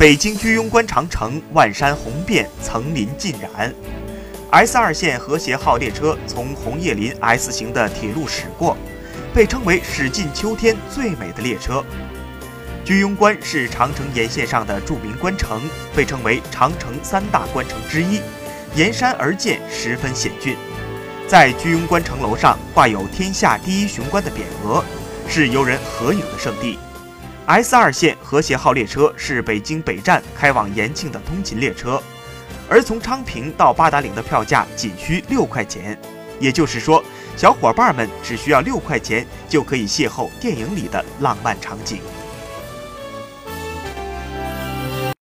北京居庸关长城，万山红遍，层林尽染。S 二线和谐号列车从红叶林 S 型的铁路驶过，被称为驶进秋天最美的列车。居庸关是长城沿线上的著名关城，被称为长城三大关城之一，沿山而建，十分险峻。在居庸关城楼上挂有“天下第一雄关”的匾额，是游人合影的圣地。S 二线和谐号列车是北京北站开往延庆的通勤列车。而从昌平到八达岭的票价仅需六块钱，也就是说，小伙伴们只需要六块钱就可以邂逅电影里的浪漫场景。